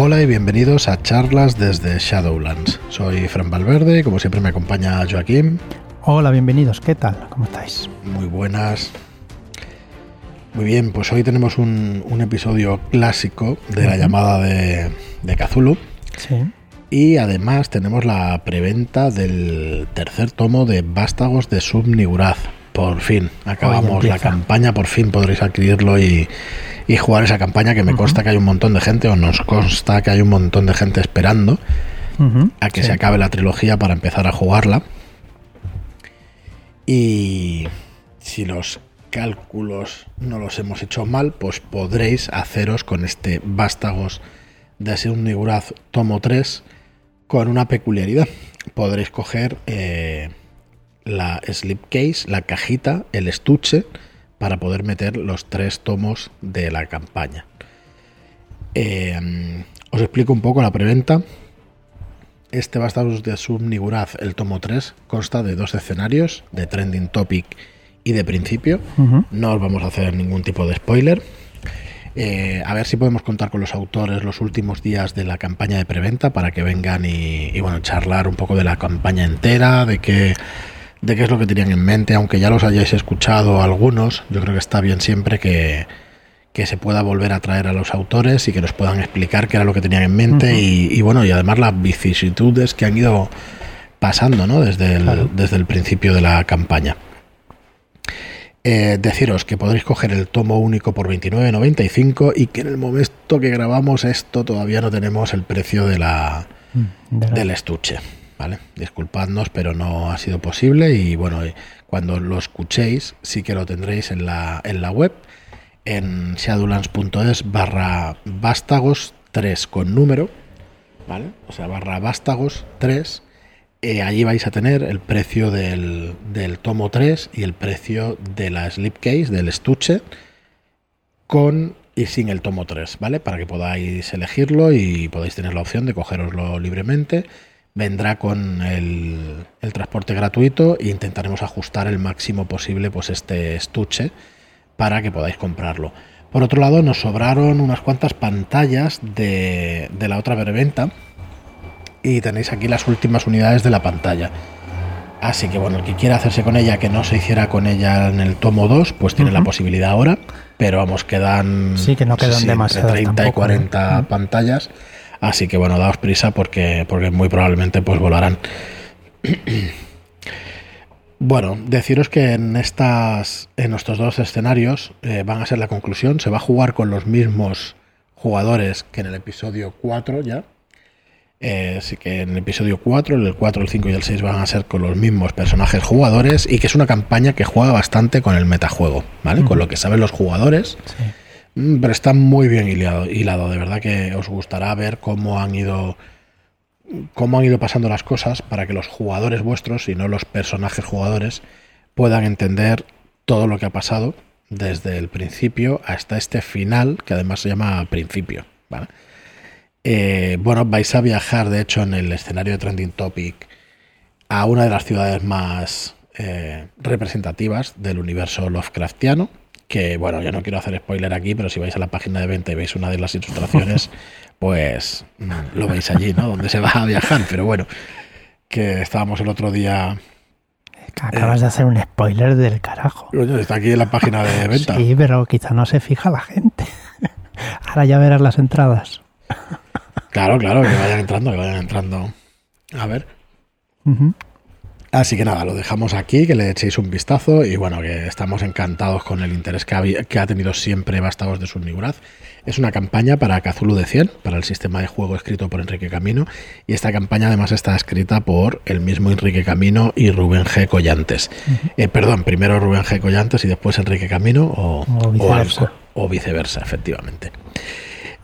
Hola y bienvenidos a charlas desde Shadowlands. Soy Fran Valverde y como siempre me acompaña Joaquín. Hola, bienvenidos. ¿Qué tal? ¿Cómo estáis? Muy buenas. Muy bien, pues hoy tenemos un, un episodio clásico de la llamada de, de Cthulhu. Sí. Y además tenemos la preventa del tercer tomo de Vástagos de Subniguraz. Por fin, acabamos la campaña, por fin podréis adquirirlo y, y jugar esa campaña que me consta que hay un montón de gente, o nos consta que hay un montón de gente esperando a que sí. se acabe la trilogía para empezar a jugarla. Y si los cálculos no los hemos hecho mal, pues podréis haceros con este Vástagos de Subniguraz tomo 3 con una peculiaridad. Podréis coger eh, la slipcase, la cajita, el estuche, para poder meter los tres tomos de la campaña. Eh, os explico un poco la preventa. Este Bastardos de Subniguraz, el tomo 3, consta de dos escenarios, de Trending Topic y de Principio. No os vamos a hacer ningún tipo de spoiler. Eh, a ver si podemos contar con los autores los últimos días de la campaña de preventa para que vengan y, y, bueno, charlar un poco de la campaña entera, de qué, de qué es lo que tenían en mente, aunque ya los hayáis escuchado algunos, yo creo que está bien siempre que, que se pueda volver a traer a los autores y que nos puedan explicar qué era lo que tenían en mente y, y, bueno, y además las vicisitudes que han ido pasando ¿no? desde, el, Claro. desde el principio de la campaña. Eh, deciros que podréis coger el tomo único por 29.95 y que en el momento que grabamos esto todavía no tenemos el precio de la, Mm, de la- del estuche. ¿Vale? Disculpadnos, pero no ha sido posible y bueno, eh, cuando lo escuchéis sí que lo tendréis en la, en la web en shadowlands.es barra vástagos 3 con número, ¿vale? O sea, barra vástagos 3. eh, allí vais a tener el precio del, del tomo 3 y el precio de la slipcase, del estuche, con y sin el tomo 3, ¿vale? Para que podáis elegirlo y podáis tener la opción de cogeroslo libremente. Vendrá con el, el transporte gratuito e intentaremos ajustar el máximo posible pues este estuche para que podáis comprarlo. Por otro lado, nos sobraron unas cuantas pantallas de, de la otra preventa y tenéis aquí las últimas unidades de la pantalla. Así que bueno, el que quiera hacerse con ella, que no se hiciera con ella en el tomo 2, pues tiene la posibilidad ahora. Pero vamos, quedan, Sí, que no quedan demasiadas 30 y tampoco, ¿eh? 40 Ujú. pantallas. Así que bueno, daos prisa porque, porque muy probablemente pues volarán. Bueno, deciros que en estas, en estos dos escenarios eh, van a ser la conclusión. Se va a jugar con los mismos jugadores que en el episodio 4 ya. Eh, así que en el episodio 4, el 4, el 5 y el 6 van a ser con los mismos personajes jugadores y que es una campaña que juega bastante con el metajuego, ¿vale? Con lo que saben los jugadores. Sí. Mm, Pero está muy bien hilado, de verdad que os gustará ver cómo han ido cómo han ido pasando las cosas para que los jugadores vuestros y no los personajes jugadores puedan entender todo lo que ha pasado desde el principio hasta este final que además se llama principio. Eh, bueno, vais a viajar de hecho en el escenario de Trending Topic a una de las ciudades más eh, representativas del universo Lovecraftiano. Que bueno, yo no quiero hacer spoiler aquí, pero si vais a la página de venta y veis una de las ilustraciones, pues mm, lo veis allí, ¿no? Donde se va a viajar. Pero bueno, que estábamos el otro día. Acabas de hacer un spoiler del carajo. Está aquí en la página de venta. Sí, pero quizá no se fija la gente. Ahora ya verás las entradas. Claro, claro, que vayan entrando, que vayan entrando. A ver. Ujú. Así que nada, lo dejamos aquí, que le echéis un vistazo y bueno, que estamos encantados con el interés que ha, habi- que ha tenido siempre Vástagos de Subniguraz. Es una campaña para Cthulhu de 100, para el sistema de juego escrito por Enrique Camino y esta campaña además está escrita por el mismo Enrique Camino y Rubén G. Collantes. Eh, perdón, primero Rubén G. Collantes y después Enrique Camino o, O viceversa. o viceversa, efectivamente.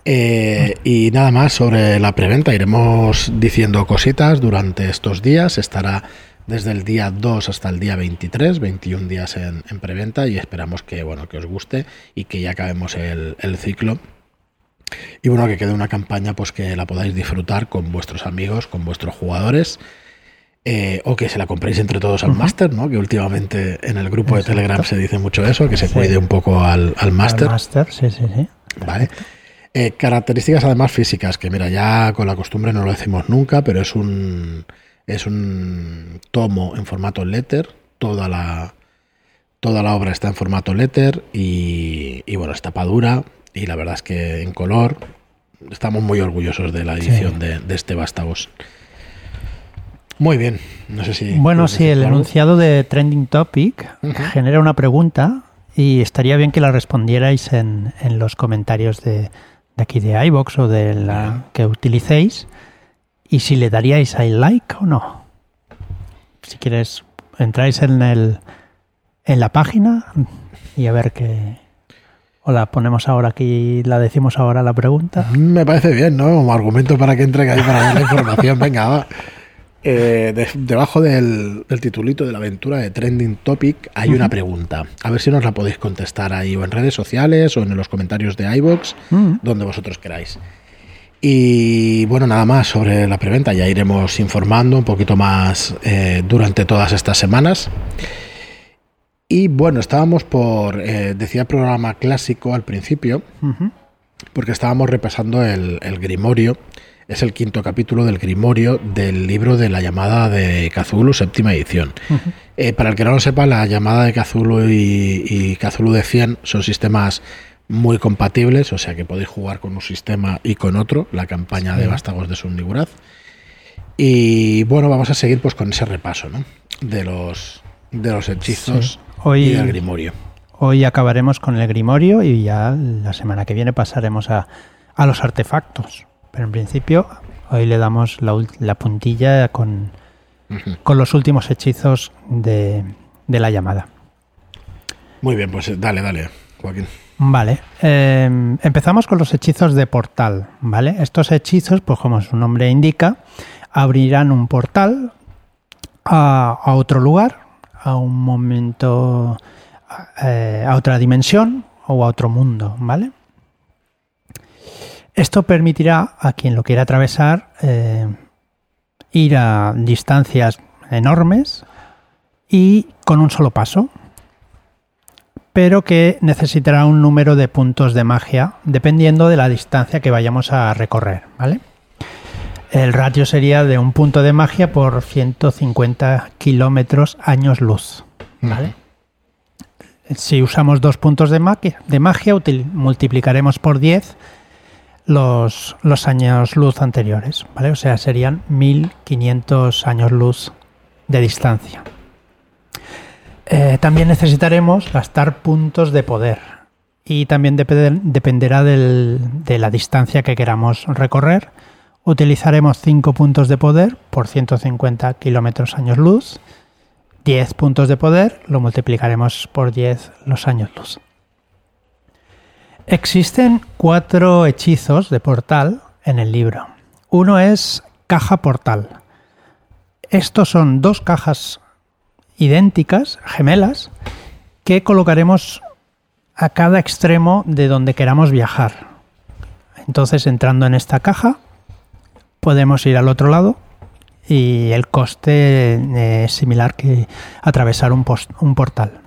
Eh, y nada más sobre la preventa. Iremos diciendo cositas durante estos días. Estará desde el día 2 hasta el día 23, 21 días en, en preventa y esperamos que, bueno, que os guste y que ya acabemos el, el ciclo. Y bueno, que quede una campaña pues que la podáis disfrutar con vuestros amigos, con vuestros jugadores. eh, o que se la compréis entre todos al Ujú. máster, ¿no? Que últimamente en el grupo Exacto. de Telegram se dice mucho eso, que se Sí. cuide un poco al, al Al máster. máster, sí, sí, sí. ¿vale? Eh, características además físicas, que mira, ya con la costumbre no lo decimos nunca, pero es un, es un tomo en formato letter, toda la, toda la obra está en formato letter y, y bueno, es tapadura y la verdad es que en color estamos muy orgullosos de la edición de, de, este Vástagos. Muy bien, no sé si... Bueno, sí, el algo. enunciado de Trending Topic uh -huh. genera una pregunta y estaría bien que la respondierais en, en los comentarios de, de, aquí de iBox o de la uh -huh. que utilicéis y si le daríais al like o no. Si quieres, entráis en, el, en la página y a ver qué, o la ponemos ahora aquí, la decimos ahora la pregunta. Me parece bien, ¿no? Como argumento para que entre ahí para ver la información. Venga, va. Eh, de, debajo del, del, titulito de la aventura de Trending Topic hay uh -huh. una pregunta. A ver si nos la podéis contestar ahí o en redes sociales o en los comentarios de iVoox, uh -huh. donde vosotros queráis. Y bueno, nada más sobre la preventa. Ya iremos informando un poquito más eh, durante todas estas semanas. Y bueno, estábamos por, eh, decía programa clásico al principio, uh -huh. porque estábamos repasando el, el Grimorio es el quinto capítulo del Grimorio del libro de la llamada de Cthulhu, séptima edición. Uh -huh. eh, para el que no lo sepa, la llamada de Cthulhu y, y Cthulhu de 100 son sistemas muy compatibles, o sea que podéis jugar con un sistema y con otro, la campaña sí. de Vástagos de Sundiguraz. Y bueno, vamos a seguir pues con ese repaso ¿no? de, los, de los hechizos sí. Hoy, y del Grimorio. Hoy acabaremos con el Grimorio y ya la semana que viene pasaremos a, a los artefactos. Pero en principio, hoy le damos la, la puntilla con, uh -huh. con, los últimos hechizos de, de, la llamada. Muy bien, pues dale, dale, Joaquín. Vale, eh, empezamos con los hechizos de portal, ¿vale? Estos hechizos, pues como su nombre indica, abrirán un portal a, otro lugar, a un momento, eh, a otra dimensión o a otro mundo, ¿vale? Esto permitirá a quien lo quiera atravesar eh, ir a distancias enormes y con un solo paso, pero que necesitará un número de puntos de magia dependiendo de la distancia que vayamos a recorrer, ¿vale? El ratio sería de un punto de magia por 150 kilómetros años luz, ¿vale? Si usamos dos puntos de magia, de magia multiplicaremos por 10 los, los años luz anteriores, ¿vale? O sea, serían 1500 años luz de distancia. Eh, también necesitaremos gastar puntos de poder y también depender, dependerá de la distancia que queramos recorrer. Utilizaremos 5 puntos de poder por 150 kilómetros años luz. 10 puntos de poder lo multiplicaremos por 10 los años luz. Existen cuatro hechizos de portal en el libro. Uno es caja portal. Estos son dos cajas idénticas, gemelas, que colocaremos a cada extremo de donde queramos viajar. Entonces, entrando en esta caja, podemos ir al otro lado y el coste es similar que atravesar un portal.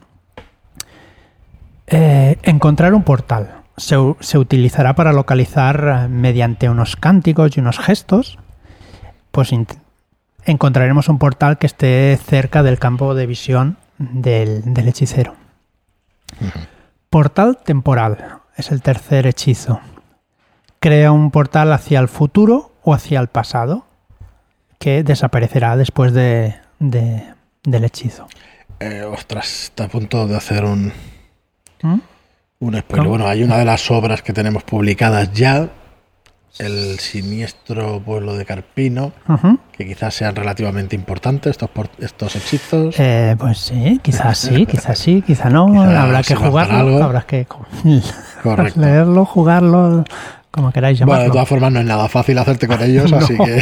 Eh, encontrar un portal se, se, utilizará para localizar eh, mediante unos cánticos y unos gestos, pues encontraremos un portal que esté cerca del campo de visión del, del hechicero. Uh -huh. Portal temporal es el tercer hechizo. Crea un portal hacia el futuro o hacia el pasado que desaparecerá después de, de del hechizo. Eh, ostras, está a punto de hacer un... ¿Mm? Un spoiler. ¿Cómo? Bueno, hay una de las obras que tenemos publicadas ya, El siniestro pueblo de Carpino, uh -huh. que quizás sean relativamente importantes estos, estos hechizos. Eh, pues sí, quizás sí, quizás sí, quizás no. Habrá que jugarlo, habrá que leerlo, jugarlo, como queráis llamarlo. Bueno, de todas formas no es nada fácil hacerte con ellos, no. así que...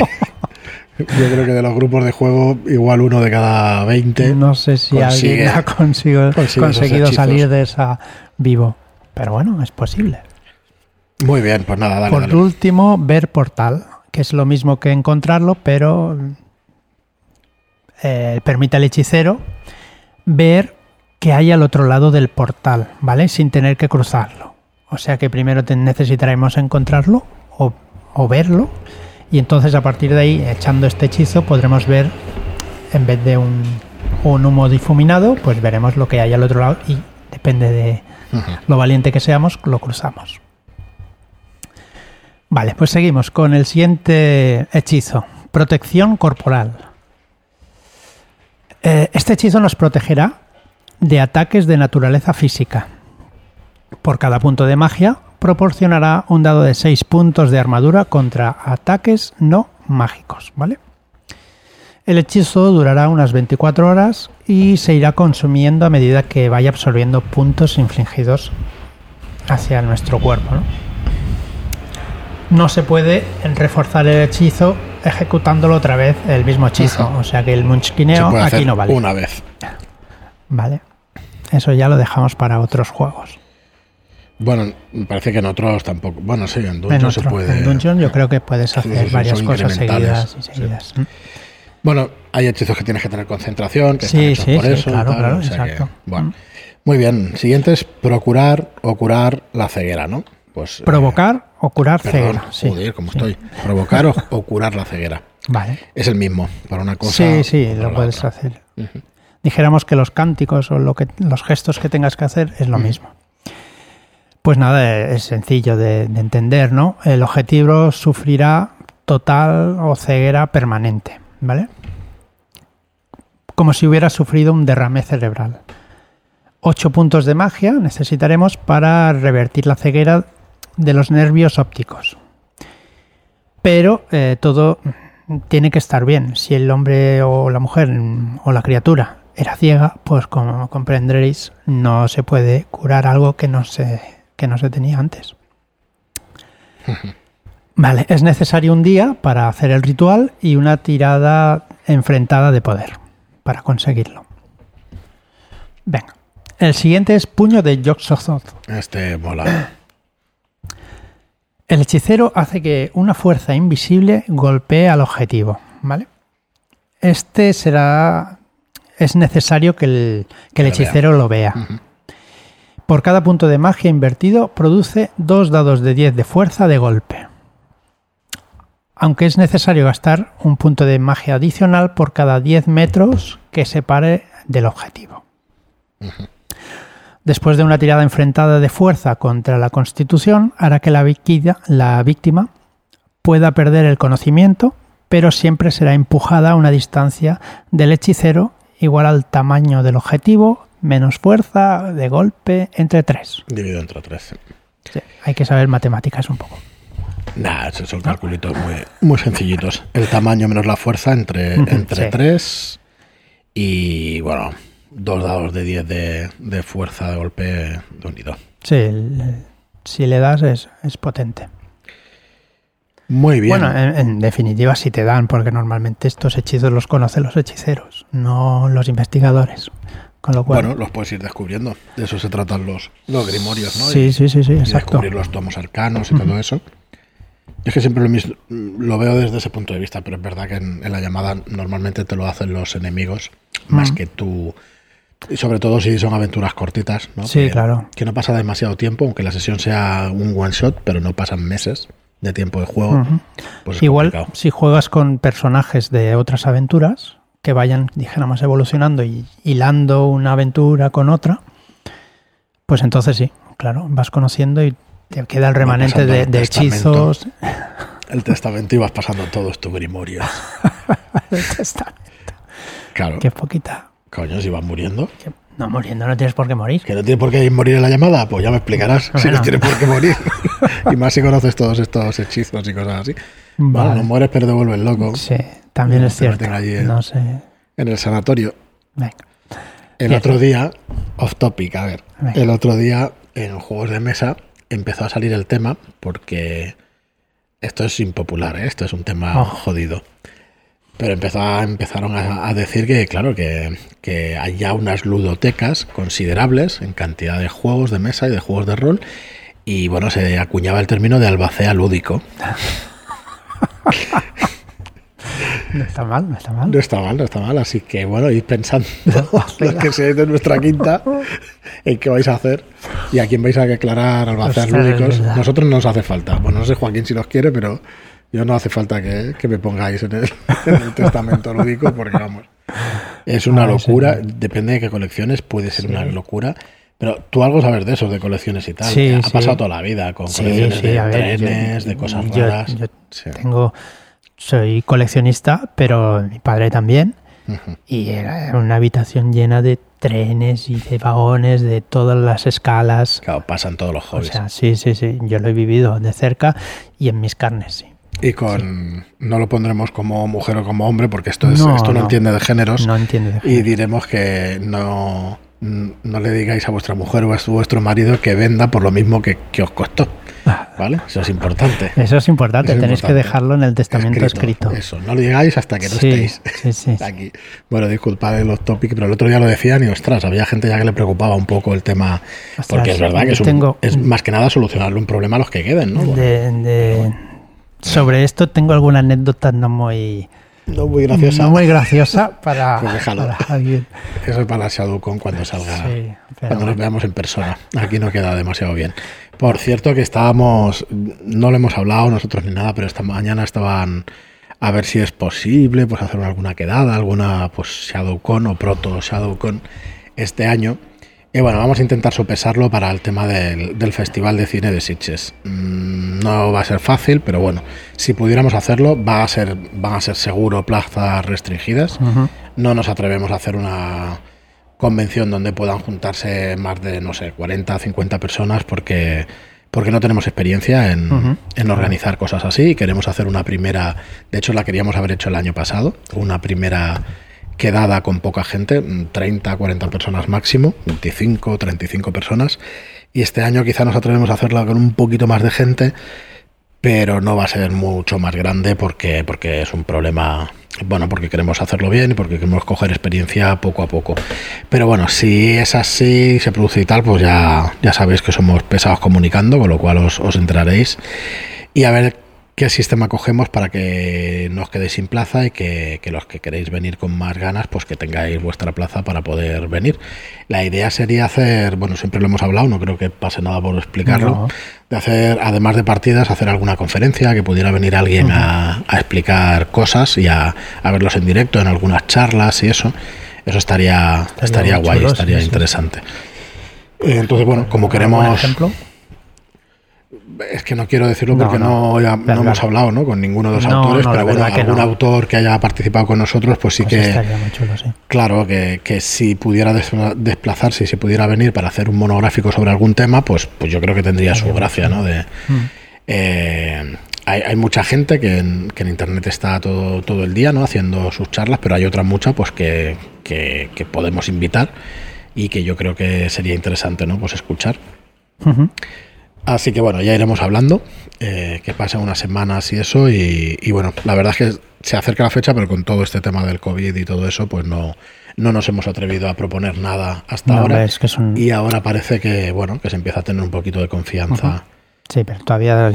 Yo creo que de los grupos de juego, igual uno de cada 20. No sé si consigue, alguien ha consigo, conseguido salir de esa vivo. Pero bueno, es posible. Muy bien, pues nada, dale, Por dale. último, ver portal, que es lo mismo que encontrarlo, pero eh, permite al hechicero ver que hay al otro lado del portal, ¿vale? Sin tener que cruzarlo. O sea que primero necesitaremos encontrarlo o, o verlo. Y entonces a partir de ahí, echando este hechizo, podremos ver, en vez de un, un humo difuminado, pues veremos lo que hay al otro lado y depende de lo valiente que seamos, lo cruzamos. Vale, pues seguimos con el siguiente hechizo. Protección corporal. Eh, este hechizo nos protegerá de ataques de naturaleza física. Por cada punto de magia, proporcionará un dado de 6 puntos de armadura contra ataques no mágicos, ¿vale? El hechizo durará unas 24 horas y se irá consumiendo a medida que vaya absorbiendo puntos infligidos hacia nuestro cuerpo. No se puede reforzar el hechizo ejecutándolo otra vez el mismo hechizo. Ajá. O sea que el munchkineo aquí hacer no vale. una vez. Vale. Eso ya lo dejamos para otros juegos. Bueno, me parece que en otros tampoco. Bueno, sí, en Dungeon en, se puede. en Dungeon yo creo que puedes hacer varias cosas seguidas y sí. seguidas. Mm. Bueno, hay hechizos que tienes que tener concentración, que Sí, están sí, por sí, eso. claro, tal, claro, o sea que, exacto. bueno. Mm. Muy bien. Siguiente es procurar o curar la ceguera, ¿no? Pues. eh, Provocar o curar perdón, ceguera. Sí, joder, ¿cómo sí. estoy? Provocar o, o curar la ceguera. Vale. Es el mismo, para una cosa. Sí, sí, lo puedes otra. hacer. Ujú. Dijéramos que los cánticos o lo que, los gestos que tengas que hacer es lo mismo. Pues nada, es sencillo de, de entender, ¿no? El objetivo sufrirá total o ceguera permanente, ¿vale? Como si hubiera sufrido un derrame cerebral. Ocho puntos de magia necesitaremos para revertir la ceguera de los nervios ópticos. Pero eh, todo tiene que estar bien. Si el hombre o la mujer o la criatura era ciega, pues como comprenderéis, no se puede curar algo que no se, que no se tenía antes. Vale, es necesario un día para hacer el ritual y una tirada enfrentada de poder para conseguirlo. Venga. El siguiente es Puño de Yog-Sothoth. Este mola. El hechicero hace que una fuerza invisible golpee al objetivo, ¿vale? Este será... Es necesario que el, que el Que lo vea. hechicero lo vea. Por cada punto de magia invertido produce dos dados de 10 de fuerza de golpe. Aunque es necesario gastar un punto de magia adicional por cada 10 metros que separe del objetivo. Después de una tirada enfrentada de fuerza contra la constitución, hará que la, víquida- la víctima pueda perder el conocimiento, pero siempre será empujada a una distancia del hechicero igual al tamaño del objetivo, menos fuerza de golpe entre 3. Dividido entre tres. hay que saber matemáticas un poco. Nah, esos son calculitos muy, muy sencillitos. El tamaño menos la fuerza entre, entre sí. 3 y, bueno, dos dados de 10 de, de fuerza de golpe de unido. Sí, si le das es, es potente. Muy bien. Bueno, en, en definitiva si te dan, porque normalmente estos hechizos los conocen los hechiceros, no los investigadores. Con lo cual, Bueno, los puedes ir descubriendo. De eso se tratan los, los grimorios, ¿no? sí, Y- sí, sí, sí, y exacto. descubrir los tomos arcanos y todo eso. Es que siempre lo, mis- lo veo desde ese punto de vista, pero es verdad que en, en la llamada normalmente te lo hacen los enemigos más que tú. Y sobre todo si son aventuras cortitas, ¿no? Sí, que, claro. Que no pasa demasiado tiempo, aunque la sesión sea un one shot, pero no pasan meses de tiempo de juego. Pues es Igual complicado. si juegas con personajes de otras aventuras que vayan, dijéramos, evolucionando y hilando una aventura con otra, pues entonces sí, claro, vas conociendo y te queda el remanente de, el de testamento. hechizos. El testamento ibas pasando todos tus grimorios. El testamento. Claro. Qué poquita. Coño, si vas muriendo. No muriendo, no tienes por qué morir. ¿Que no tiene por qué morir en la llamada? Pues ya me explicarás si Bueno. no tiene por qué morir. y más si conoces todos estos hechizos y cosas así. Vale, Vale. no mueres pero te vuelves loco. Sí, también es cierto. No sé. En el sanatorio. Venga. El otro día, off topic, a ver. Venga. El otro día en juegos de mesa empezó a salir el tema porque esto es impopular, ¿eh? esto es un tema Oh. jodido. Pero empezó a- empezaron a, a decir que, claro, que, que hay ya unas ludotecas considerables en cantidad de juegos de mesa y de juegos de rol. Y bueno, se acuñaba el término de albacea lúdico. No está mal, no está mal. No está mal, no está mal. Así que bueno, id pensando los que seáis de nuestra quinta en qué vais a hacer y a quién vais a declarar albaceas lúdicos. Nosotros no nos hace falta. Bueno, no sé Joaquín si los quiere, pero yo no hace falta que, que me pongáis en el, en el testamento lúdico porque vamos. Es una Ah, sí, locura, depende de qué colecciones, puede ser una locura. Pero tú algo sabes de eso, de colecciones y tal. Sí, ha pasado toda la vida con colecciones de yo- trenes, de cosas yo- raras. yo. Tengo, soy coleccionista, pero mi padre también. Y era una habitación llena de trenes y de vagones de todas las escalas. Claro, pasan todos los O hobbies. sea, sí, sí, sí. Yo lo he vivido de cerca y en mis carnes, sí. Y con. No lo pondremos como mujer o como hombre, porque esto, es, No, esto no, no. entiende de géneros. No entiendo de y género. diremos que no, no le digáis a vuestra mujer o a su- vuestro marido que venda por lo mismo que, que os costó. Ah, ¿Vale? Eso es importante. Eso es importante, Eso es tenéis que dejarlo en el testamento escrito. Eso, no lo digáis hasta que no Sí, estéis sí, sí, aquí. Bueno, disculpad los topics, pero el otro día lo decían y ostras, había gente ya que le preocupaba un poco el tema. Ostras, porque es verdad que es, un- tengo- es más que nada solucionarle un problema a los que queden, ¿no? Bueno, De- de- sobre esto tengo alguna anécdota no muy, no muy graciosa. no muy graciosa para, Pues para alguien. Eso es para ShadowCon cuando salga. Sí, cuando nos veamos en persona. Aquí no queda demasiado bien. Por cierto, que estábamos, no lo hemos hablado nosotros ni nada, pero esta mañana estaban a ver si es posible pues hacer alguna quedada, alguna pues ShadowCon o proto ShadowCon este año. Y bueno, vamos a intentar sopesarlo para el tema del, del Festival de Cine de Sitges. Mm, No va a ser fácil, pero bueno, si pudiéramos hacerlo, va a ser, van a ser seguro plazas restringidas. No nos atrevemos a hacer una convención donde puedan juntarse más de, no sé, 40, 50 personas porque, porque no tenemos experiencia en, en organizar cosas así y queremos hacer una primera, de hecho la queríamos haber hecho el año pasado, una primera quedada con poca gente, mm, 30, 40 personas máximo, 25, 35 personas, y este año quizá nos atrevemos a hacerla con un poquito más de gente, pero no va a ser mucho más grande porque, porque es un problema, bueno, porque queremos hacerlo bien y porque queremos coger experiencia poco a poco. Pero bueno, si es así, se produce y tal, pues ya, ya sabéis que somos pesados comunicando, con lo cual os, os enteraréis. Y a ver qué sistema cogemos para que no os quedéis sin plaza y que, que los que queréis venir con más ganas, pues que tengáis vuestra plaza para poder venir. La idea sería hacer, bueno, siempre lo hemos hablado, no creo que pase nada por explicarlo, No. de hacer, además de partidas, hacer alguna conferencia, que pudiera venir alguien a, a explicar cosas y a, a verlos en directo, en algunas charlas y eso. Eso estaría, estaría, guay, chulo, estaría sí, interesante. Entonces, bueno, como ¿Algún queremos... ejemplo? Es que no quiero decirlo porque no. no, ya- no Verdad. hemos hablado ¿no? con ninguno de los autores, pero bueno, algún autor que haya participado con nosotros, pues sí Pues que, estaría muy chulo, sí. claro, que, que si pudiera des- desplazarse y si pudiera venir para hacer un monográfico sobre algún tema, pues, pues yo creo que tendría su gracia, ¿no? De, Mm. eh, hay, hay mucha gente que en, que en internet está todo, todo el día, ¿no? Haciendo sus charlas, pero hay otra mucha, pues que, que, que podemos invitar y que yo creo que sería interesante, ¿no? Pues escuchar. Ujú. Así que bueno, ya iremos hablando, eh, que pasen unas semanas y eso, y, y bueno, la verdad es que se acerca la fecha, pero con todo este tema del COVID y todo eso, pues no, no nos hemos atrevido a proponer nada hasta No, ahora. es que Y ahora parece que, bueno, que se empieza a tener un poquito de confianza. Sí, pero todavía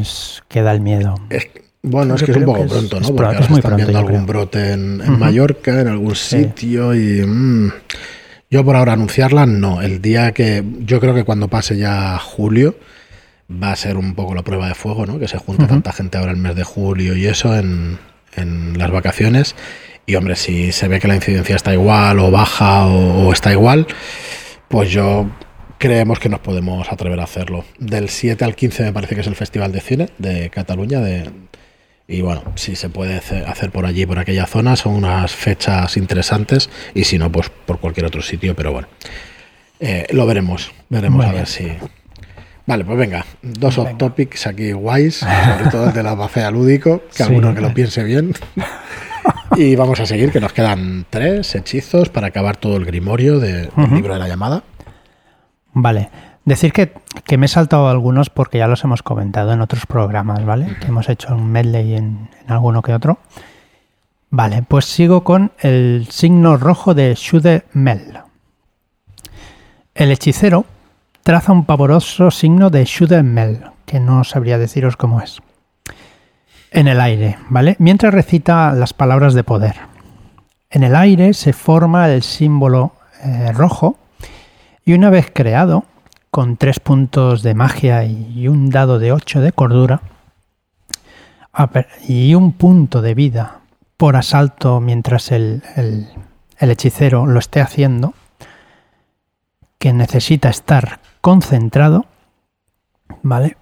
queda el miedo. Es bueno, es Yo que es un poco es- pronto, es ¿no? Porque ahora es se muy están pronto, viendo algún creo. brote en. Mallorca, en algún Sí. sitio, y mm, yo por ahora anunciarla, no. El día que, yo creo que cuando pase ya julio, va a ser un poco la prueba de fuego, ¿no? Que se junta tanta gente ahora el mes de julio y eso en, en las vacaciones. Y hombre, si se ve que la incidencia está igual o baja o, o está igual, pues yo creemos que nos podemos atrever a hacerlo. Del 7 al 15 me parece que es el Festival de Cine de Cataluña. De, y bueno, si se puede hace- hacer por allí, por aquella zona, son unas fechas interesantes. Y si no, pues por cualquier otro sitio, pero bueno. Eh, lo veremos, veremos Muy a bien. ver si... Vale, pues venga, dos Venga. off topics aquí guays, sobre todo el de la bacea lúdico, que Sí, alguno que lo piense bien. y vamos a seguir, que nos quedan tres hechizos para acabar todo el grimorio de- del libro de la llamada. Vale. Decir que, que me he saltado algunos porque ya los hemos comentado en otros programas, ¿vale? Que hemos hecho un medley en, en alguno que otro. Vale, pues sigo con el signo rojo de Shude Mel. El hechicero traza un pavoroso signo de Shude Mel, que no sabría deciros cómo es. en el aire, ¿vale? Mientras recita las palabras de poder. En el aire se forma el símbolo eh, rojo y una vez creado, con tres puntos de magia y un dado de 8 de cordura y un punto de vida por asalto mientras el, el hechicero lo esté haciendo, que necesita estar concentrado, ¿vale?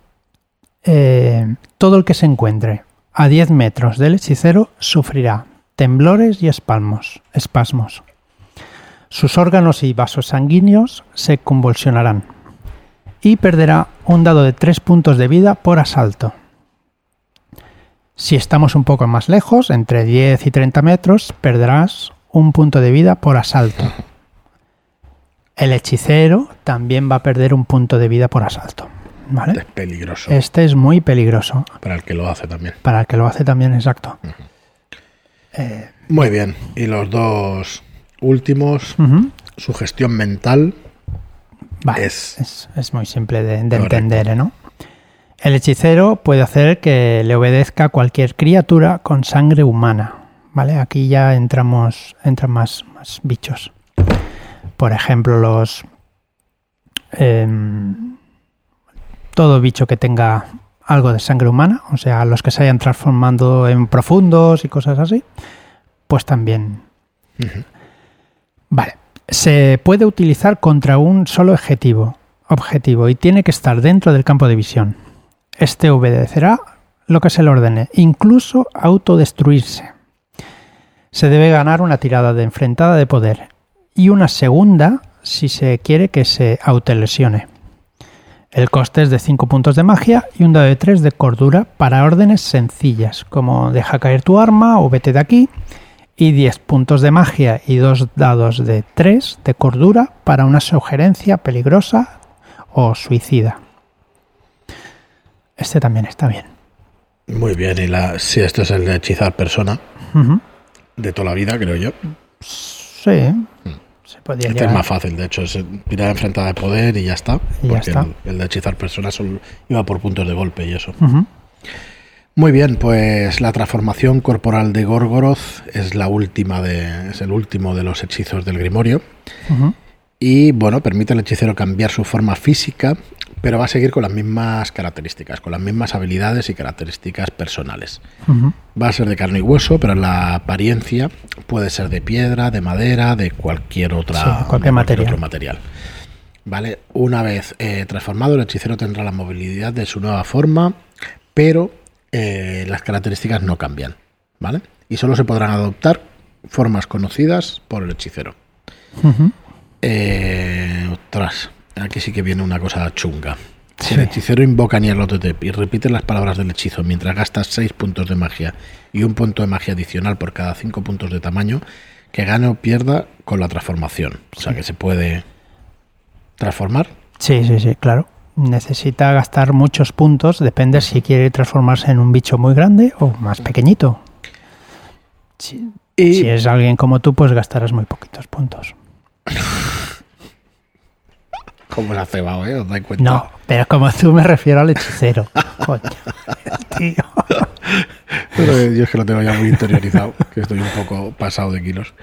Eh, todo el que se encuentre a 10 metros del hechicero sufrirá temblores y espasmos, espasmos. Sus órganos y vasos sanguíneos se convulsionarán y perderá un dado de 3 puntos de vida por asalto. Si estamos un poco más lejos, entre 10 y 30 metros, perderás un punto de vida por asalto. El hechicero también va a perder un punto de vida por asalto. ¿vale? Es peligroso. Este es muy peligroso. Para el que lo hace también. Para el que lo hace también, exacto. Eh, muy bien. Y los dos últimos, su gestión mental. es, es, muy simple de, entender, ¿no? El hechicero puede hacer que le obedezca cualquier criatura con sangre humana. ¿Vale? Aquí ya entramos, entran más, más bichos. Por ejemplo, los. Em, todo bicho que tenga algo de sangre humana, o sea, los que se hayan transformado en profundos y cosas así, pues también. Vale. Se puede utilizar contra un solo objetivo, objetivo y tiene que estar dentro del campo de visión. Este obedecerá lo que se le ordene, incluso autodestruirse. Se debe ganar una tirada de enfrentada de poder y una segunda si se quiere que se autolesione. El coste es de 5 puntos de magia y un dado de 3 de cordura para órdenes sencillas, como deja caer tu arma o vete de aquí, y 10 puntos de magia y dos dados de 3 de cordura para una sugerencia peligrosa o suicida. Este también está bien. Muy bien, y la, si esto es el de hechizar persona, de toda la vida, creo yo. Sí. Mm. Este es más fácil, de hecho, es tirar enfrentada de poder y ya está. porque El, de hechizar personas solo iba por puntos de golpe y eso. Muy bien, pues la transformación corporal de Gorgoroth es la última de. es el último de los hechizos del Grimorio. Y bueno, permite al hechicero cambiar su forma física, pero va a seguir con las mismas características, con las mismas habilidades y características personales. Va a ser de carne y hueso, pero la apariencia puede ser de piedra, de madera, de cualquier otra cualquier material. otro material. ¿Vale? Una vez eh, transformado, el hechicero tendrá la movilidad de su nueva forma, pero eh, las características no cambian. ¿Vale? Y solo se podrán adoptar formas conocidas por el hechicero. Eh, otras. Aquí sí que viene una cosa chunga. Si el hechicero invoca Nyarlathotep y repite las palabras del hechizo mientras gastas 6 puntos de magia y un punto de magia adicional por cada 5 puntos de tamaño, que gane o pierda con la transformación. O sea que se puede transformar. Sí, sí, sí, claro. Necesita gastar muchos puntos, depende si quiere transformarse en un bicho muy grande o más pequeñito. Si, si es alguien como tú, pues gastarás muy poquitos puntos. ¿Cómo se ha cebado, eh? ¿Os dais cuenta? No, pero como tú me refiero al hechicero. Coño, tío. Pero yo es que lo tengo ya muy interiorizado, que estoy un poco pasado de kilos.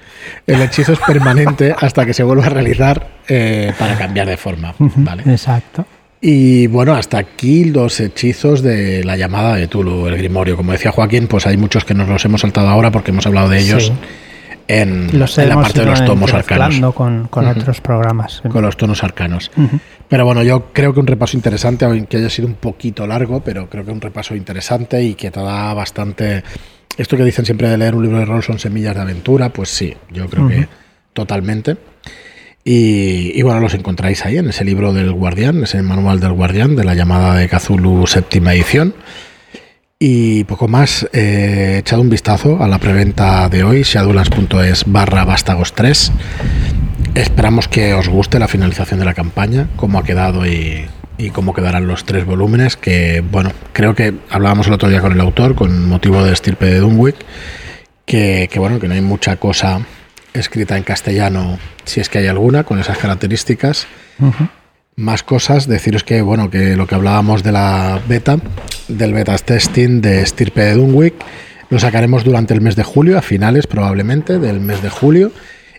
El hechizo es permanente hasta que se vuelva a realizar eh, para cambiar de forma. ¿vale? Exacto. Y bueno, hasta aquí los hechizos de la llamada de Tulu, el Grimorio. Como decía Joaquín, pues hay muchos que nos los hemos saltado ahora porque hemos hablado de ellos. Sí en, la parte de los tomos arcanos. Con, con otros programas. Con los tonos arcanos. Pero bueno, yo creo que un repaso interesante, aunque haya sido un poquito largo, pero creo que un repaso interesante y que te da bastante... Esto que dicen siempre de leer un libro de rol son semillas de aventura, pues sí, yo creo que totalmente. Y, bueno, los encontráis ahí en ese libro del Guardián, ese manual del Guardián de la llamada de Cthulhu séptima edición. Y poco más, he echado un vistazo a la preventa de hoy, shadowlands.es barra vástagos 3. Esperamos que os guste la finalización de la campaña, cómo ha quedado y, cómo quedarán los tres volúmenes, que bueno, creo que hablábamos el otro día con el autor, con motivo de estirpe de Dunwick, que, bueno, que no hay mucha cosa escrita en castellano, si es que hay alguna, con esas características Más cosas, deciros que bueno, que lo que hablábamos de la beta, del beta testing de Stirpe de Dunwick, lo sacaremos durante el mes de julio, a finales probablemente del mes de julio,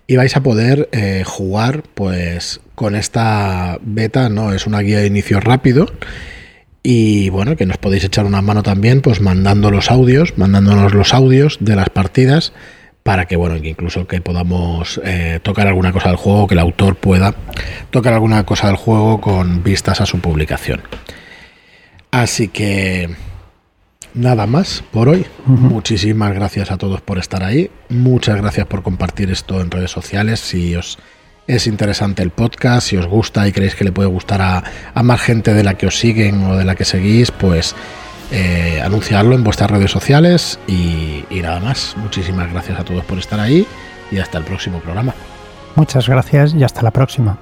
y vais a poder eh, jugar pues con esta beta, ¿no? Es una guía de inicio rápido. Y bueno, que nos podéis echar una mano también, pues mandando los audios, mandándonos los audios de las partidas para que, bueno, que incluso que podamos eh, tocar alguna cosa del juego, que el autor pueda tocar alguna cosa del juego con vistas a su publicación. Así que nada más por hoy. Muchísimas gracias a todos por estar ahí. Muchas gracias por compartir esto en redes sociales. Si os es interesante el podcast, si os gusta y creéis que le puede gustar a, a más gente de la que os siguen o de la que seguís, pues eh, anunciarlo en vuestras redes sociales y, y nada más. Muchísimas gracias a todos por estar ahí y hasta el próximo programa. Muchas gracias y hasta la próxima.